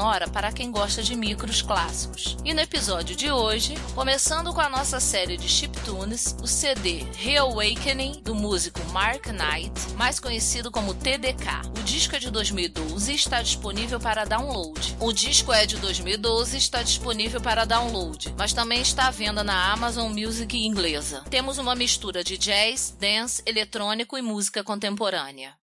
sonora para quem gosta de micros clássicos. E no episódio de hoje, começando com a nossa série de chiptunes, o CD Reawakening do músico Mark Knight, mais conhecido como TDK. O disco é de 2012 e está disponível para download. O disco é de 2012 e está disponível para download, mas também está à venda na Amazon Music inglesa. Temos uma mistura de jazz, dance, eletrônico e música contemporânea.